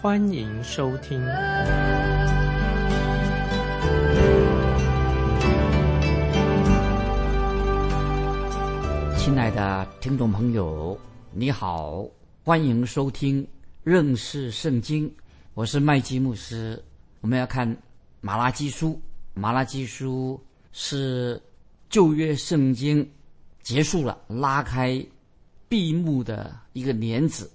欢迎收听。亲爱的听众朋友，你好，欢迎收听认识圣经，我是麦基牧师。我们要看马拉基书，马拉基书是。旧约圣经结束了，拉开闭幕的一个年子。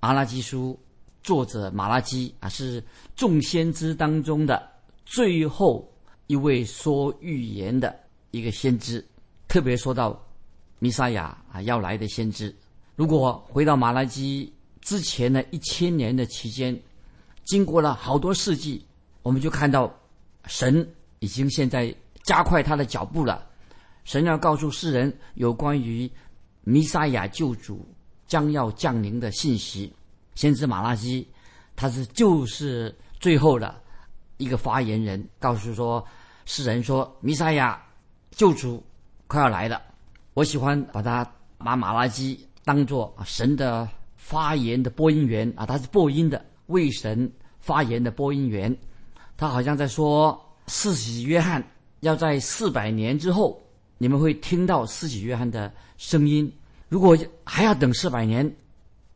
阿拉基书作者马拉基啊，是众先知当中的最后一位说预言的一个先知。特别说到弥撒亚啊要来的先知。如果回到马拉基之前的一千年的期间，经过了好多世纪，我们就看到神已经现在加快他的脚步了。神要告诉世人有关于弥撒亚救主将要降临的信息。先知马拉基，他是就是最后的一个发言人，告诉说世人说弥撒亚救主快要来了。我喜欢把他把马拉基当做神的发言的播音员啊，他是播音的为神发言的播音员。他好像在说，四喜约翰要在四百年之后。你们会听到四喜约翰的声音。如果还要等四百年，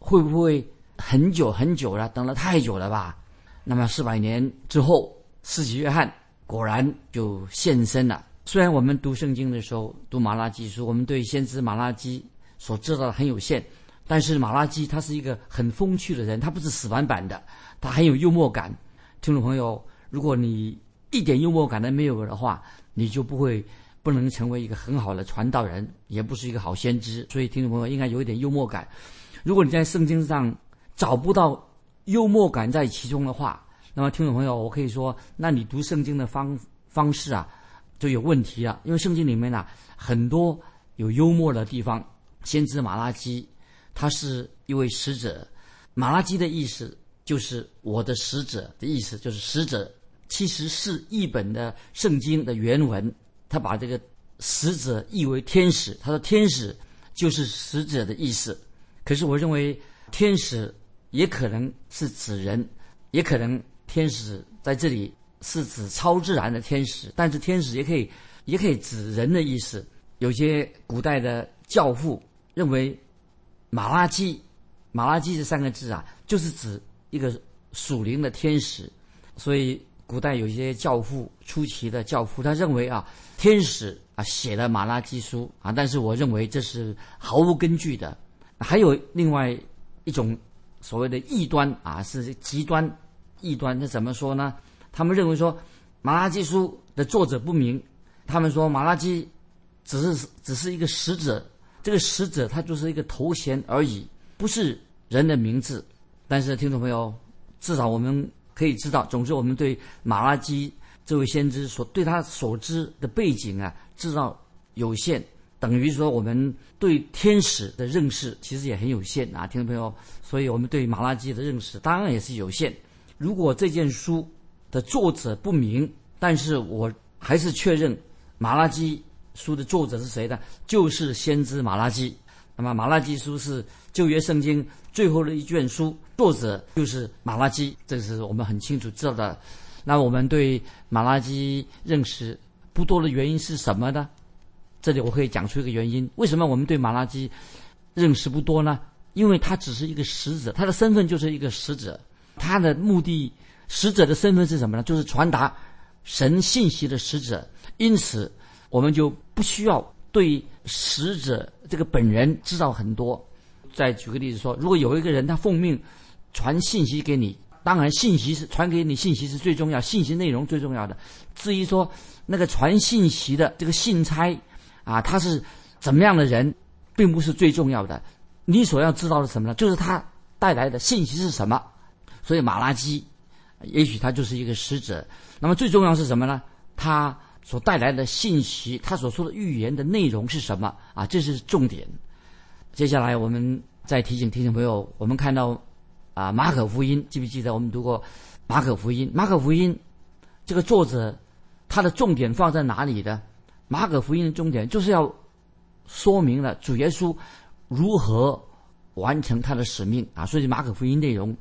会不会很久很久了？等了太久了吧？那么四百年之后，施洗约翰果然就现身了。虽然我们读圣经的时候读马拉基书，我们对先知马拉基所知道的很有限，但是马拉基他是一个很风趣的人，他不是死板板的，他很有幽默感。听众朋友，如果你一点幽默感都没有的话，你就不会。不能成为一个很好的传道人，也不是一个好先知。所以，听众朋友应该有一点幽默感。如果你在圣经上找不到幽默感在其中的话，那么听众朋友，我可以说，那你读圣经的方方式啊就有问题了。因为圣经里面呢很多有幽默的地方。先知马拉基他是一位使者，马拉基的意思就是我的使者的意思，就是使者其实是译本的圣经的原文。他把这个使者译为天使，他说天使就是使者的意思。可是我认为天使也可能是指人，也可能天使在这里是指超自然的天使，但是天使也可以也可以指人的意思。有些古代的教父认为马拉基，马拉基这三个字啊，就是指一个属灵的天使，所以。古代有些教父，出奇的教父，他认为啊，天使啊写了马拉基书啊，但是我认为这是毫无根据的。还有另外一种所谓的异端啊，是极端异端。那怎么说呢？他们认为说马拉基书的作者不明，他们说马拉基只是只是一个使者，这个使者他就是一个头衔而已，不是人的名字。但是听众朋友，至少我们。可以知道，总之我们对马拉基这位先知所对他所知的背景啊，知道有限，等于说我们对天使的认识其实也很有限啊，听众朋友，所以我们对马拉基的认识当然也是有限。如果这件书的作者不明，但是我还是确认马拉基书的作者是谁呢？就是先知马拉基。那么马拉基书是旧约圣经最后的一卷书，作者就是马拉基，这是我们很清楚知道的。那我们对马拉基认识不多的原因是什么呢？这里我可以讲出一个原因：为什么我们对马拉基认识不多呢？因为他只是一个使者，他的身份就是一个使者，他的目的，使者的身份是什么呢？就是传达神信息的使者。因此，我们就不需要对使者。这个本人知道很多。再举个例子说，如果有一个人他奉命传信息给你，当然信息是传给你信息是最重要，信息内容最重要的。至于说那个传信息的这个信差啊，他是怎么样的人，并不是最重要的。你所要知道的什么呢？就是他带来的信息是什么。所以马拉基也许他就是一个使者。那么最重要是什么呢？他所带来的信息，他所说的预言的内容是什么啊？这是重点。接下来我们再提醒听众朋友，我们看到啊，马可福音记不记得我们读过马可福音？马可福音这个作者他的重点放在哪里的？马可福音的重点就是要说明了主耶稣如何完成他的使命啊！所以马可福音内容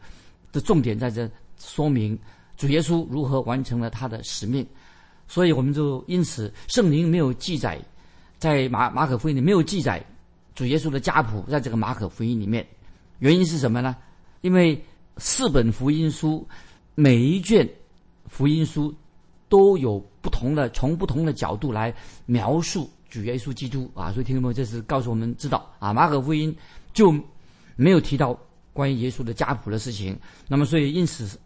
的重点在这说明主耶稣如何完成了他的使命。所以我们就因此圣灵没有记载在马马可福音里没有记载。主耶稣的家谱在这个马可福音里面，原因是什么呢？因为四本福音书每一卷福音书都有不同的从不同的角度来描述主耶稣基督啊，所以听众朋友这是告诉我们知道啊，马可福音就没有提到关于耶稣的家谱的事情。那么，所以因此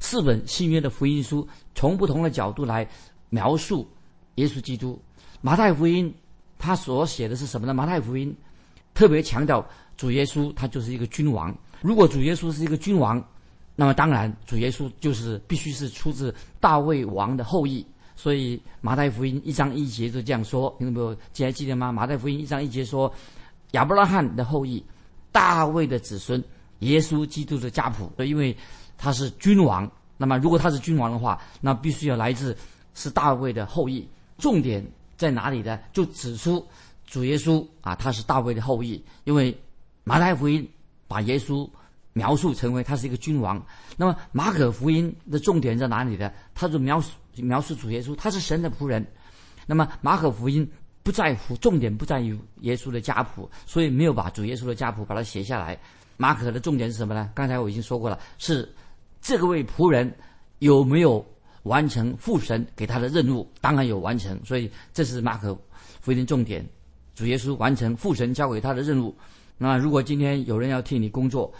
四本新约的福音书从不同的角度来描述耶稣基督。马太福音。他所写的是什么呢？马太福音特别强调主耶稣他就是一个君王。如果主耶稣是一个君王，那么当然主耶稣就是必须是出自大卫王的后裔。所以马太福音一章一节就这样说，听众朋友记还记得吗？马太福音一章一节说亚伯拉罕的后裔，大卫的子孙，耶稣基督的家谱。因为他是君王，那么如果他是君王的话，那必须要来自是大卫的后裔。重点。在哪里呢？就指出主耶稣啊，他是大卫的后裔。因为马太福音把耶稣描述成为他是一个君王，那么马可福音的重点在哪里呢？他就描述描述主耶稣，他是神的仆人。那么马可福音不在乎重点不在于耶稣的家谱，所以没有把主耶稣的家谱把它写下来。马可的重点是什么呢？刚才我已经说过了，是这个位仆人有没有？完成父神给他的任务，当然有完成，所以这是马可福音的重点。主耶稣完成父神交给他的任务。那如果今天有人要替你工作，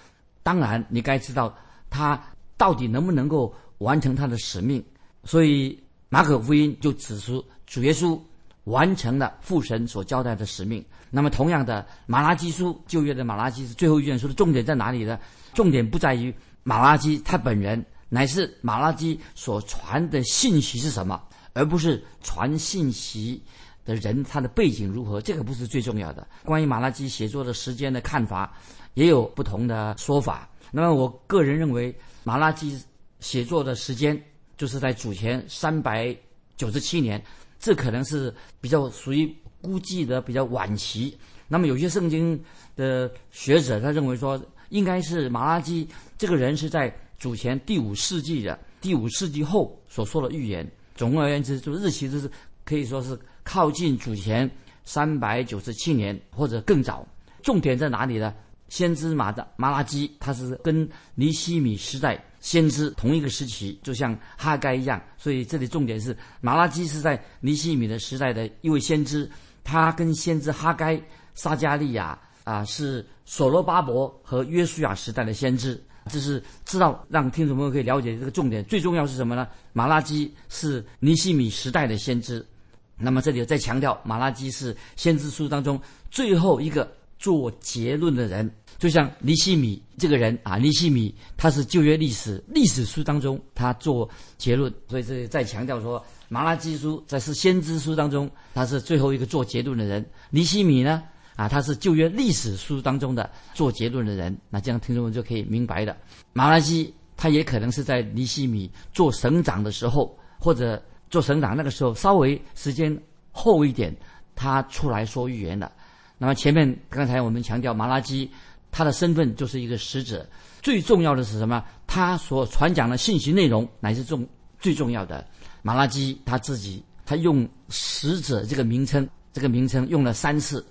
当然你该知道他到底能不能够完成他的使命。所以马可福音就指出主耶稣完成了父神所交代的使命。那么同样的，马拉基书旧约的马拉基是最后一卷书的重点在哪里呢？重点不在于马拉基他本人。乃是马拉基所传的信息是什么，而不是传信息的人他的背景如何，这个不是最重要的。关于马拉基写作的时间的看法，也有不同的说法。那么我个人认为，马拉基写作的时间就是在主前三百九十七年，这可能是比较属于估计的比较晚期。那么有些圣经的学者他认为说，应该是马拉基这个人是在。主前第五世纪的第五世纪后所说的预言，总而言之，就日期就是可以说是靠近主前三百九十七年或者更早。重点在哪里呢？先知马的马拉基，他是跟尼西米时代先知同一个时期，就像哈该一样。所以这里重点是马拉基是在尼西米的时代的一位先知，他跟先知哈该、撒加利亚啊是所罗巴伯和约书亚时代的先知。这是知道让听众朋友可以了解这个重点，最重要是什么呢？马拉基是尼西米时代的先知，那么这里再强调，马拉基是先知书当中最后一个做结论的人，就像尼西米这个人啊，尼西米他是旧约历史历史书当中他做结论，所以这里再强调说，马拉基书在是先知书当中他是最后一个做结论的人，尼西米呢？啊，他是旧约历史书当中的做结论的人，那这样听众们就可以明白的。马拉基他也可能是在尼西米做省长的时候，或者做省长那个时候稍微时间后一点，他出来说预言的。那么前面刚才我们强调马拉基他的身份就是一个使者，最重要的是什么？他所传讲的信息内容乃是重最重要的。马拉基他自己他用使者这个名称，这个名称用了三次。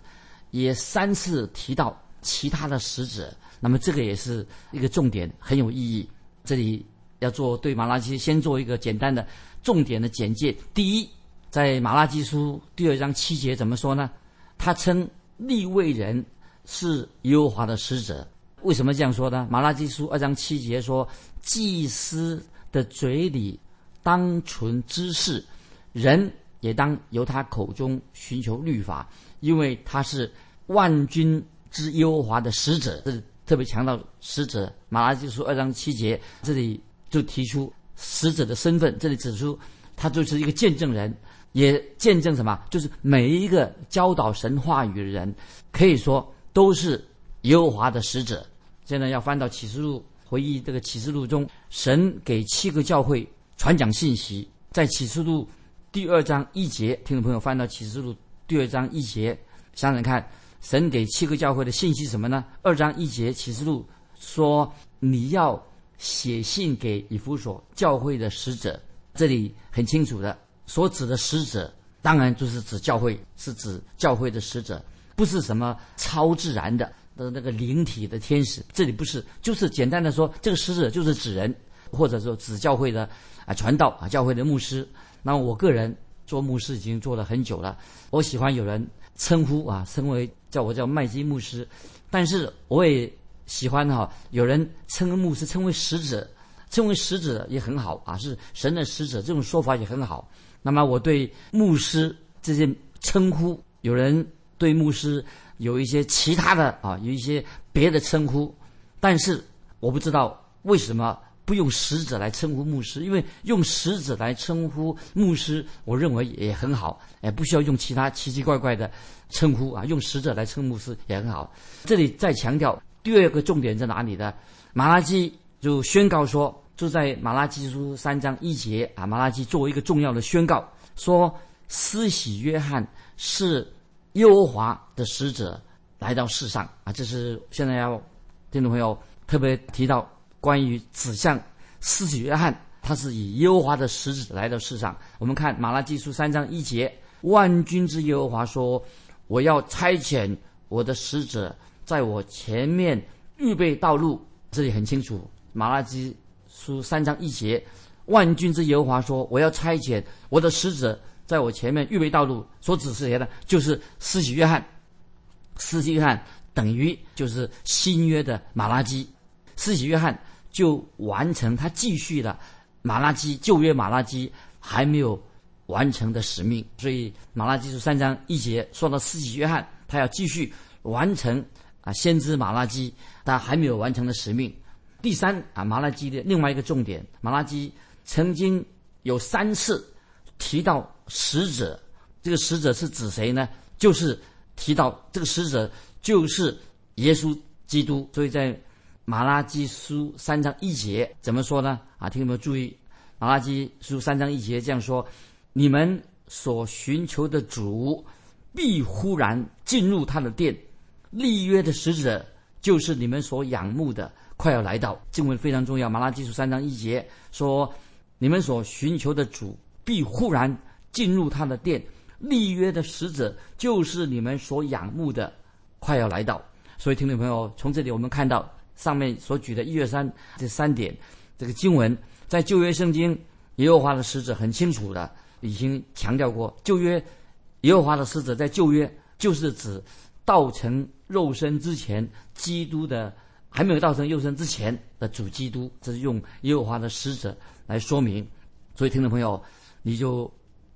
也三次提到其他的使者，那么这个也是一个重点，很有意义。这里要做对马拉基先做一个简单的重点的简介。第一，在马拉基书第二章七节怎么说呢？他称立位人是耶和华的使者。为什么这样说呢？马拉基书二章七节说，祭司的嘴里当存知识，人也当由他口中寻求律法，因为他是。万军之耶和华的使者，这特别强调使者。马拉基书二章七节，这里就提出使者的身份。这里指出他就是一个见证人，也见证什么？就是每一个教导神话语的人，可以说都是耶和华的使者。现在要翻到启示录，回忆这个启示录中，神给七个教会传讲信息。在启示录第二章一节，听众朋友翻到启示录第二章一节，想想看，神给七个教会的信息什么呢？二章一节启示录说，你要写信给以弗所教会的使者。这里很清楚的，所指的使者，当然就是指教会，是指教会的使者，不是什么超自然的。的那个灵体的天使，这里不是，就是简单的说，这个使者就是指人，或者说指教会的啊传道啊教会的牧师。那我个人做牧师已经做了很久了，我喜欢有人称呼啊称为叫我叫麦基牧师，但是我也喜欢哈有人称牧师称为使者，称为使者也很好啊，是神的使者，这种说法也很好。那么我对牧师这些称呼，有人对牧师。有一些其他的啊，有一些别的称呼，但是我不知道为什么不用使者来称呼牧师，因为用使者来称呼牧师，我认为也很好，哎，不需要用其他奇奇怪怪的称呼啊，用使者来称牧师也很好。这里再强调第二个重点在哪里呢？马拉基就宣告说，就在马拉基书三章一节啊，马拉基作为一个重要的宣告说，施洗约翰是。耶和华的使者来到世上啊！这是现在要听众朋友特别提到关于指向施洗约翰，他是以耶和华的使者来到世上。我们看马拉基书三章一节：“万军之耶和华说，我要差遣我的使者在我前面预备道路。”这里很清楚，马拉基书三章一节：“万军之耶和华说，我要差遣我的使者。”在我前面预备道路，所指示谁的？就是施洗约翰。施洗约翰等于就是新约的马拉基，施洗约翰就完成他继续的马拉基旧约马拉基还没有完成的使命。所以马拉基书三章一节说到施洗约翰，他要继续完成啊先知马拉基他还没有完成的使命。第三啊马拉基的另外一个重点，马拉基曾经有三次提到。使者，这个使者是指谁呢？就是提到这个使者就是耶稣基督。所以在马拉基书三章一节怎么说呢？啊，听有没有注意？马拉基书三章一节这样说：你们所寻求的主必忽然进入他的殿，立约的使者就是你们所仰慕的，快要来到。经文非常重要。马拉基书三章一节说：你们所寻求的主必忽然。进入他的殿，立约的使者就是你们所仰慕的，快要来到。所以，听众朋友，从这里我们看到上面所举的一、二、三这三点，这个经文在旧约圣经耶和华的使者很清楚的已经强调过。旧约耶和华的使者在旧约就是指道成肉身之前，基督的还没有道成肉身之前的主基督，这是用耶和华的使者来说明。所以，听众朋友，你就。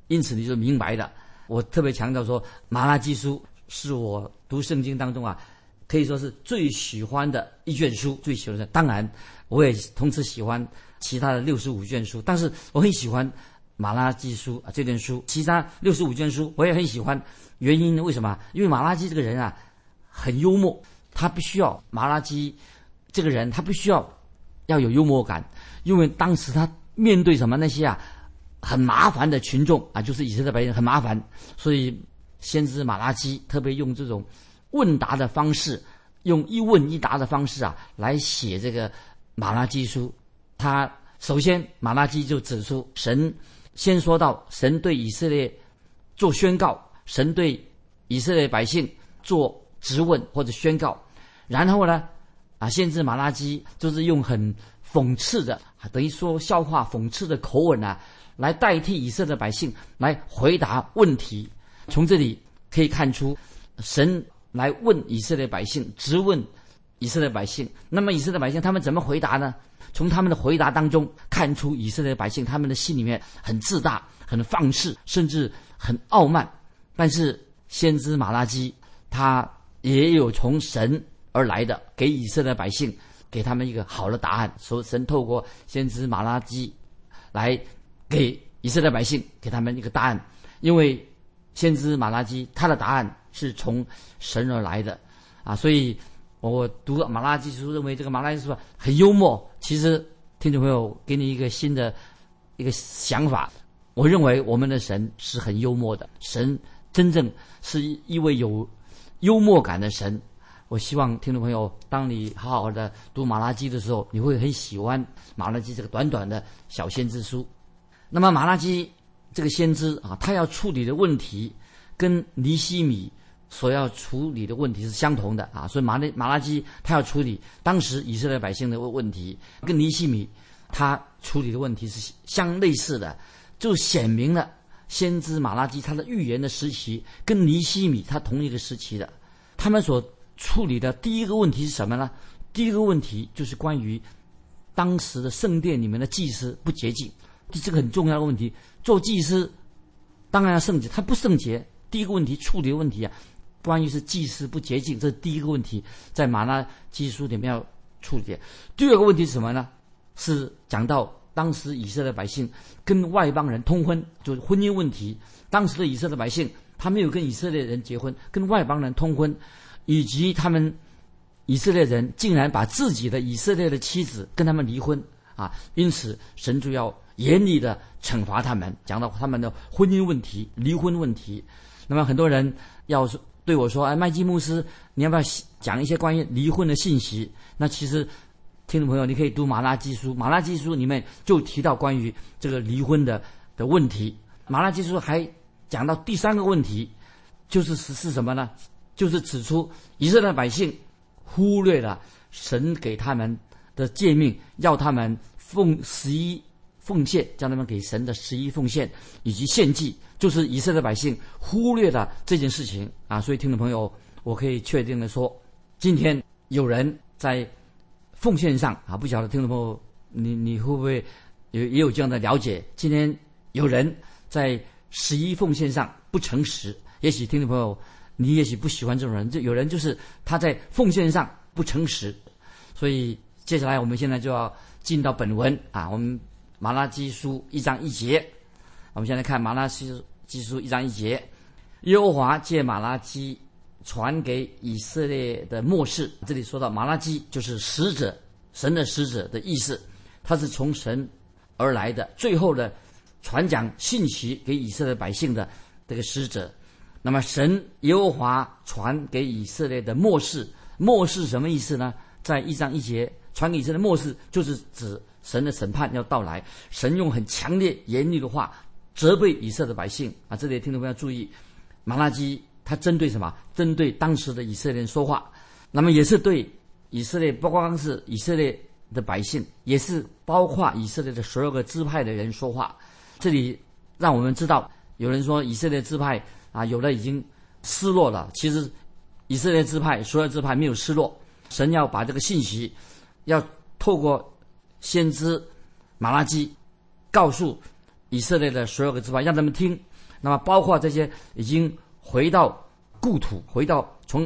因此你就明白的。我特别强调说，《马拉基书》是我读圣经当中啊，可以说是最喜欢的一卷书，最喜欢的。当然，我也同时喜欢其他的六十五卷书，但是我很喜欢《马拉基书》啊这卷书。其他六十五卷书我也很喜欢，原因为什么？因为马拉基这个人啊，很幽默，他必须要马拉基这个人，他必须要要有幽默感，因为当时他面对什么那些啊。很麻烦的群众啊，就是以色列百姓很麻烦，所以先知马拉基特别用这种问答的方式，用一问一答的方式啊，来写这个马拉基书。他首先马拉基就指出，神先说到神对以色列做宣告，神对以色列百姓做质问或者宣告，然后呢，啊，先知马拉基就是用很讽刺的，等于说笑话讽刺的口吻啊。来代替以色列百姓来回答问题，从这里可以看出，神来问以色列百姓，质问以色列百姓。那么以色列百姓他们怎么回答呢？从他们的回答当中看出，以色列百姓他们的心里面很自大、很放肆，甚至很傲慢。但是先知马拉基他也有从神而来的，给以色列百姓给他们一个好的答案。所以神透过先知马拉基。来给以色列百姓给他们一个答案，因为先知马拉基他的答案是从神而来的啊，所以我读马拉基书认为这个马拉基书很幽默。其实听众朋友给你一个新的一个想法，我认为我们的神是很幽默的，神真正是一位有幽默感的神。我希望听众朋友，当你好好的读马拉基的时候，你会很喜欢马拉基这个短短的小先知书。那么马拉基这个先知啊，他要处理的问题跟尼西米所要处理的问题是相同的啊，所以马拉马拉基他要处理当时以色列百姓的问题，跟尼西米他处理的问题是相类似的，就显明了先知马拉基他的预言的时期跟尼西米他同一个时期的，他们所。处理的第一个问题是什么呢？第一个问题就是关于当时的圣殿里面的祭司不洁净，这是个很重要的问题。做祭司当然要圣洁，他不圣洁。第一个问题处理的问题啊，关于是祭司不洁净，这是第一个问题，在马拉基书里面要处理。第二个问题是什么呢？是讲到当时以色列百姓跟外邦人通婚，就是婚姻问题。当时的以色列百姓他没有跟以色列人结婚，跟外邦人通婚。以及他们以色列人竟然把自己的以色列的妻子跟他们离婚啊！因此神就要严厉的惩罚他们，讲到他们的婚姻问题、离婚问题。那么很多人要是对我说：“哎，麦基牧师，你要不要讲一些关于离婚的信息？”那其实听众朋友，你可以读马拉基书，马拉基书里面就提到关于这个离婚的的问题。马拉基书还讲到第三个问题，就是是是什么呢？就是指出以色列百姓忽略了神给他们的诫命，要他们奉十一奉献，叫他们给神的十一奉献以及献祭，就是以色列百姓忽略了这件事情啊！所以听众朋友，我可以确定的说，今天有人在奉献上啊，不晓得听众朋友你你会不会有也有这样的了解？今天有人在十一奉献上不诚实，也许听众朋友。你也许不喜欢这种人，就有人就是他在奉献上不诚实，所以接下来我们现在就要进到本文啊，我们马拉基书一章一节，我们现在看马拉基基书一章一节，耶和华借马拉基传给以色列的末世，这里说到马拉基就是使者，神的使者的意思，他是从神而来的，最后的传讲信息给以色列百姓的这个使者。那么神耶和华传给以色列的末世，末世什么意思呢？在一章一节传给以色列末世，就是指神的审判要到来。神用很强烈严厉的话责备以色列百姓啊！这里听众朋友注意，马拉基他针对什么？针对当时的以色列人说话。那么也是对以色列，不光是以色列的百姓，也是包括以色列的所有个支派的人说话。这里让我们知道，有人说以色列支派。啊，有的已经失落了。其实，以色列支派所有支派没有失落。神要把这个信息，要透过先知马拉基，告诉以色列的所有的支派，让他们听。那么，包括这些已经回到故土、回到从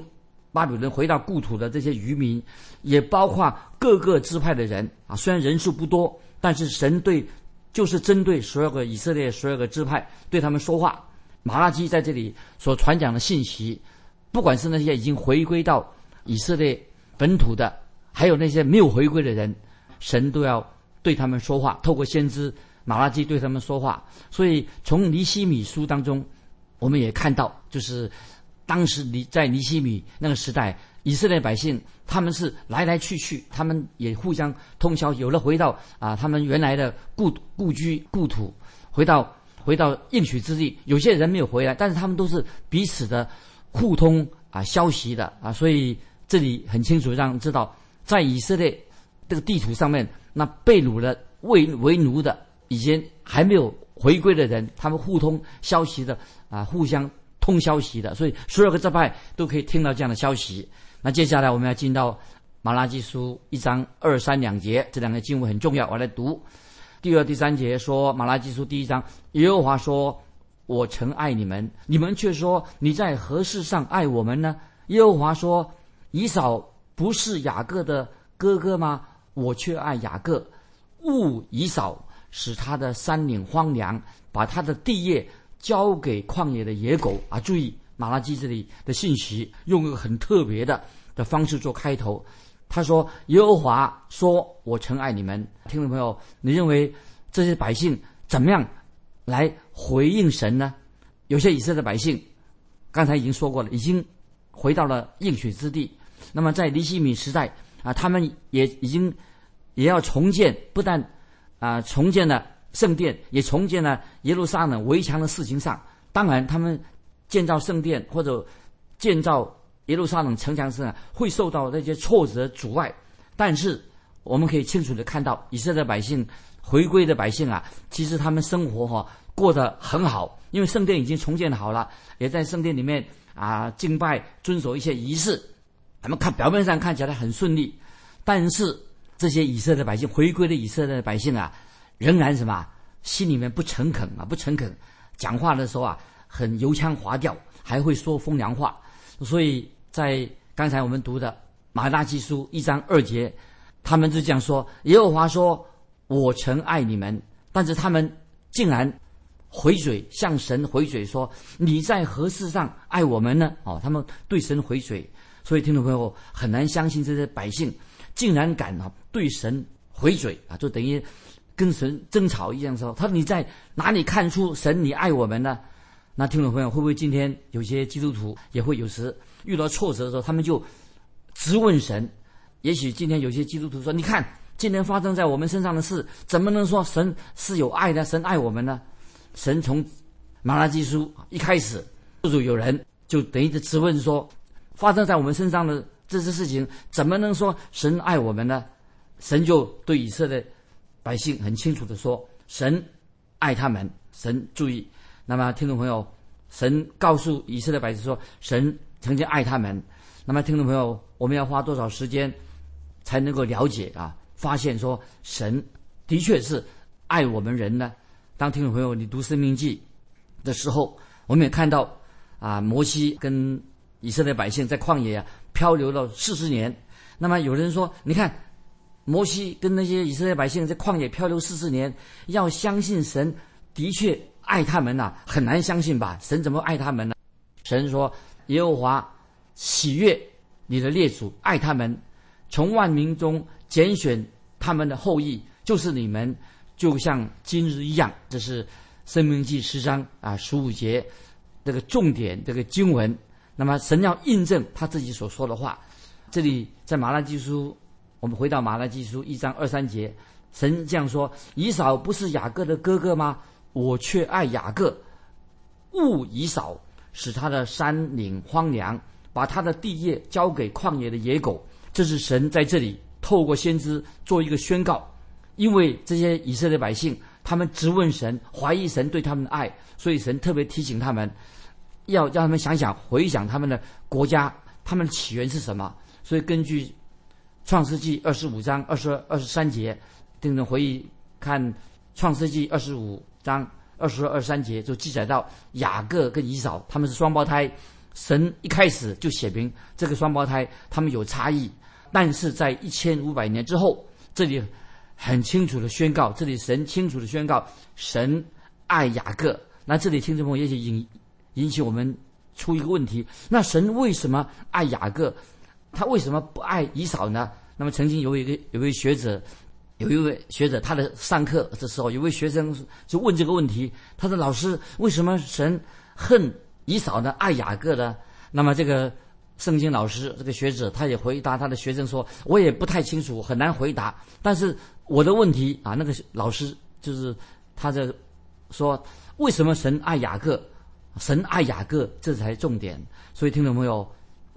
巴比伦回到故土的这些渔民，也包括各个支派的人 啊。虽然人数不多，但是神对就是针对所有的以色列所有的支派，对他们说话。马拉基在这里所传讲的信息，不管是那些已经回归到以色列本土的，还有那些没有回归的人，神都要对他们说话，透过先知马拉基对他们说话。所以从尼西米书当中，我们也看到，就是当时尼在尼西米那个时代，以色列百姓他们是来来去去，他们也互相通宵，有了回到啊他们原来的故故居故土，回到。回到应许之地，有些人没有回来，但是他们都是彼此的互通啊消息的啊，所以这里很清楚让知道，在以色列这个地图上面，那被掳的为为奴的，以前还没有回归的人，他们互通消息的啊，互相通消息的，所以所有的这派都可以听到这样的消息。那接下来我们要进到马拉基书一章二三两节，这两个经文很重要，我来读。第二、第三节说，《马拉基书》第一章，耶和华说：“我曾爱你们，你们却说你在何事上爱我们呢？”耶和华说：“以扫不是雅各的哥哥吗？我却爱雅各，勿以扫，使他的山岭荒凉，把他的地业交给旷野的野狗啊！注意马拉基这里的信息，用一个很特别的的方式做开头。他说：“耶和华说，我曾爱你们。”听众朋友，你认为这些百姓怎么样来回应神呢？有些以色列百姓，刚才已经说过了，已经回到了应许之地。那么在尼西米时代啊，他们也已经也要重建，不但啊重建了圣殿，也重建了耶路撒冷围墙的事情上。当然，他们建造圣殿或者建造。耶路撒冷城墙上会受到那些挫折阻碍，但是我们可以清楚的看到，以色列百姓回归的百姓啊，其实他们生活哈过得很好，因为圣殿已经重建好了，也在圣殿里面啊敬拜，遵守一些仪式。他们看表面上看起来很顺利，但是这些以色列百姓回归的以色列百姓啊，仍然什么心里面不诚恳啊，不诚恳，讲话的时候啊很油腔滑调，还会说风凉话。所以在刚才我们读的马大基书一章二节，他们就这样说：耶和华说，我曾爱你们，但是他们竟然回嘴向神回嘴说：你在何事上爱我们呢？哦，他们对神回嘴，所以听众朋友很难相信这些百姓竟然敢啊对神回嘴啊，就等于跟神争吵一样说：他说你在哪里看出神你爱我们呢？那听众朋友，会不会今天有些基督徒也会有时遇到挫折的时候，他们就直问神？也许今天有些基督徒说：“你看，今天发生在我们身上的事，怎么能说神是有爱的？神爱我们呢？”神从马拉基书一开始，就有人就等于质问说：“发生在我们身上的这些事情，怎么能说神爱我们呢？”神就对以色列百姓很清楚的说：“神爱他们。”神注意。那么，听众朋友，神告诉以色列百姓说，神曾经爱他们。那么，听众朋友，我们要花多少时间才能够了解啊？发现说，神的确是爱我们人呢？当听众朋友你读《生命记》的时候，我们也看到啊，摩西跟以色列百姓在旷野啊漂流了四十年。那么，有人说，你看，摩西跟那些以色列百姓在旷野漂流四十年，要相信神的确。爱他们呐，很难相信吧？神怎么爱他们呢？神说：“耶和华喜悦你的列祖，爱他们，从万民中拣选他们的后裔，就是你们，就像今日一样。”这是《生命记》十章啊十五节这个重点这个经文。那么神要印证他自己所说的话。这里在马拉基书，我们回到马拉基书一章二三节，神这样说：“以扫不是雅各的哥哥吗？”我却爱雅各，物以扫，使他的山岭荒凉，把他的地业交给旷野的野狗。这是神在这里透过先知做一个宣告，因为这些以色列百姓他们质问神，怀疑神对他们的爱，所以神特别提醒他们，要让他们想想回想他们的国家，他们的起源是什么。所以根据创世纪二十五章二十二二十三节，听众回忆看创世纪二十五。章二十二、二十三节就记载到雅各跟以扫他们是双胞胎，神一开始就写明这个双胞胎他们有差异，但是在一千五百年之后，这里很清楚的宣告，这里神清楚的宣告，神爱雅各。那这里听众朋友也许引引起我们出一个问题：那神为什么爱雅各？他为什么不爱以扫呢？那么曾经有一个有位学者。有一位学者，他的上课的时候，有位学生就问这个问题：他说：“老师，为什么神恨以扫呢？爱雅各呢？”那么这个圣经老师，这个学者，他也回答他的学生说：“我也不太清楚，很难回答。但是我的问题啊，那个老师就是他在说，为什么神爱雅各？神爱雅各，这才重点。所以听众朋友，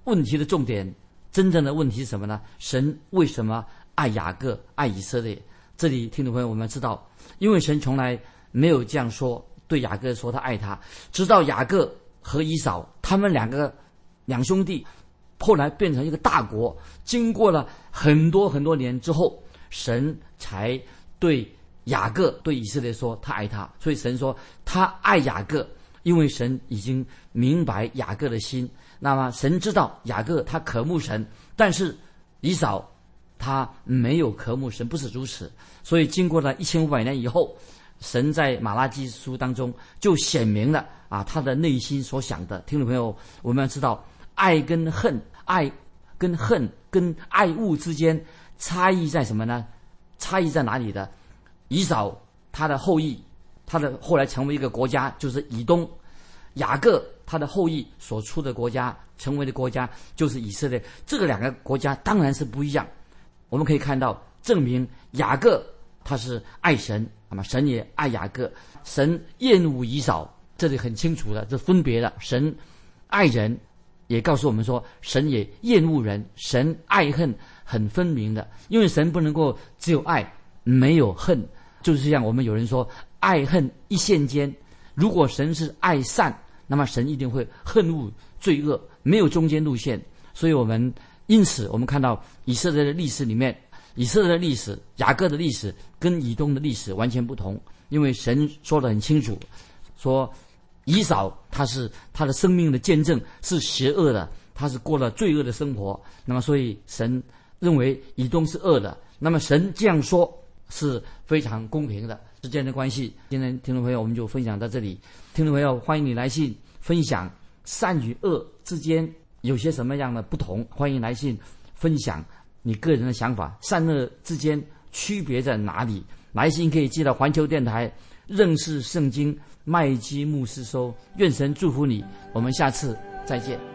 问题的重点，真正的问题是什么呢？神为什么？”爱雅各，爱以色列。这里听众朋友，我们知道，因为神从来没有这样说，对雅各说他爱他。直到雅各和以扫他们两个两兄弟，后来变成一个大国，经过了很多很多年之后，神才对雅各对以色列说他爱他。所以神说他爱雅各，因为神已经明白雅各的心。那么神知道雅各他渴慕神，但是以扫。他没有渴慕神，不是如此。所以经过了一千五百年以后，神在马拉基书当中就显明了啊，他的内心所想的。听众朋友，我们要知道，爱跟恨，爱跟恨跟爱物之间差异在什么呢？差异在哪里的？以扫他的后裔，他的后来成为一个国家，就是以东；雅各他的后裔所出的国家，成为的国家就是以色列。这个两个国家当然是不一样。我们可以看到，证明雅各他是爱神，那么神也爱雅各。神厌恶以扫，这里很清楚的，这分别了。神爱人，也告诉我们说，神也厌恶人。神爱恨很分明的，因为神不能够只有爱没有恨。就是像我们有人说，爱恨一线间。如果神是爱善，那么神一定会恨恶罪恶，没有中间路线。所以我们因此，我们看到以色列的历史里面，以色列的历史、雅各的历史跟以东的历史完全不同。因为神说的很清楚，说以扫他是他的生命的见证是邪恶的，他是过了罪恶的生活。那么，所以神认为以东是恶的。那么神这样说。是非常公平的之间的关系。今天听众朋友，我们就分享到这里。听众朋友，欢迎你来信分享善与恶之间有些什么样的不同。欢迎来信分享你个人的想法，善恶之间区别在哪里？来信可以寄到环球电台认识圣经麦基牧师收。愿神祝福你，我们下次再见。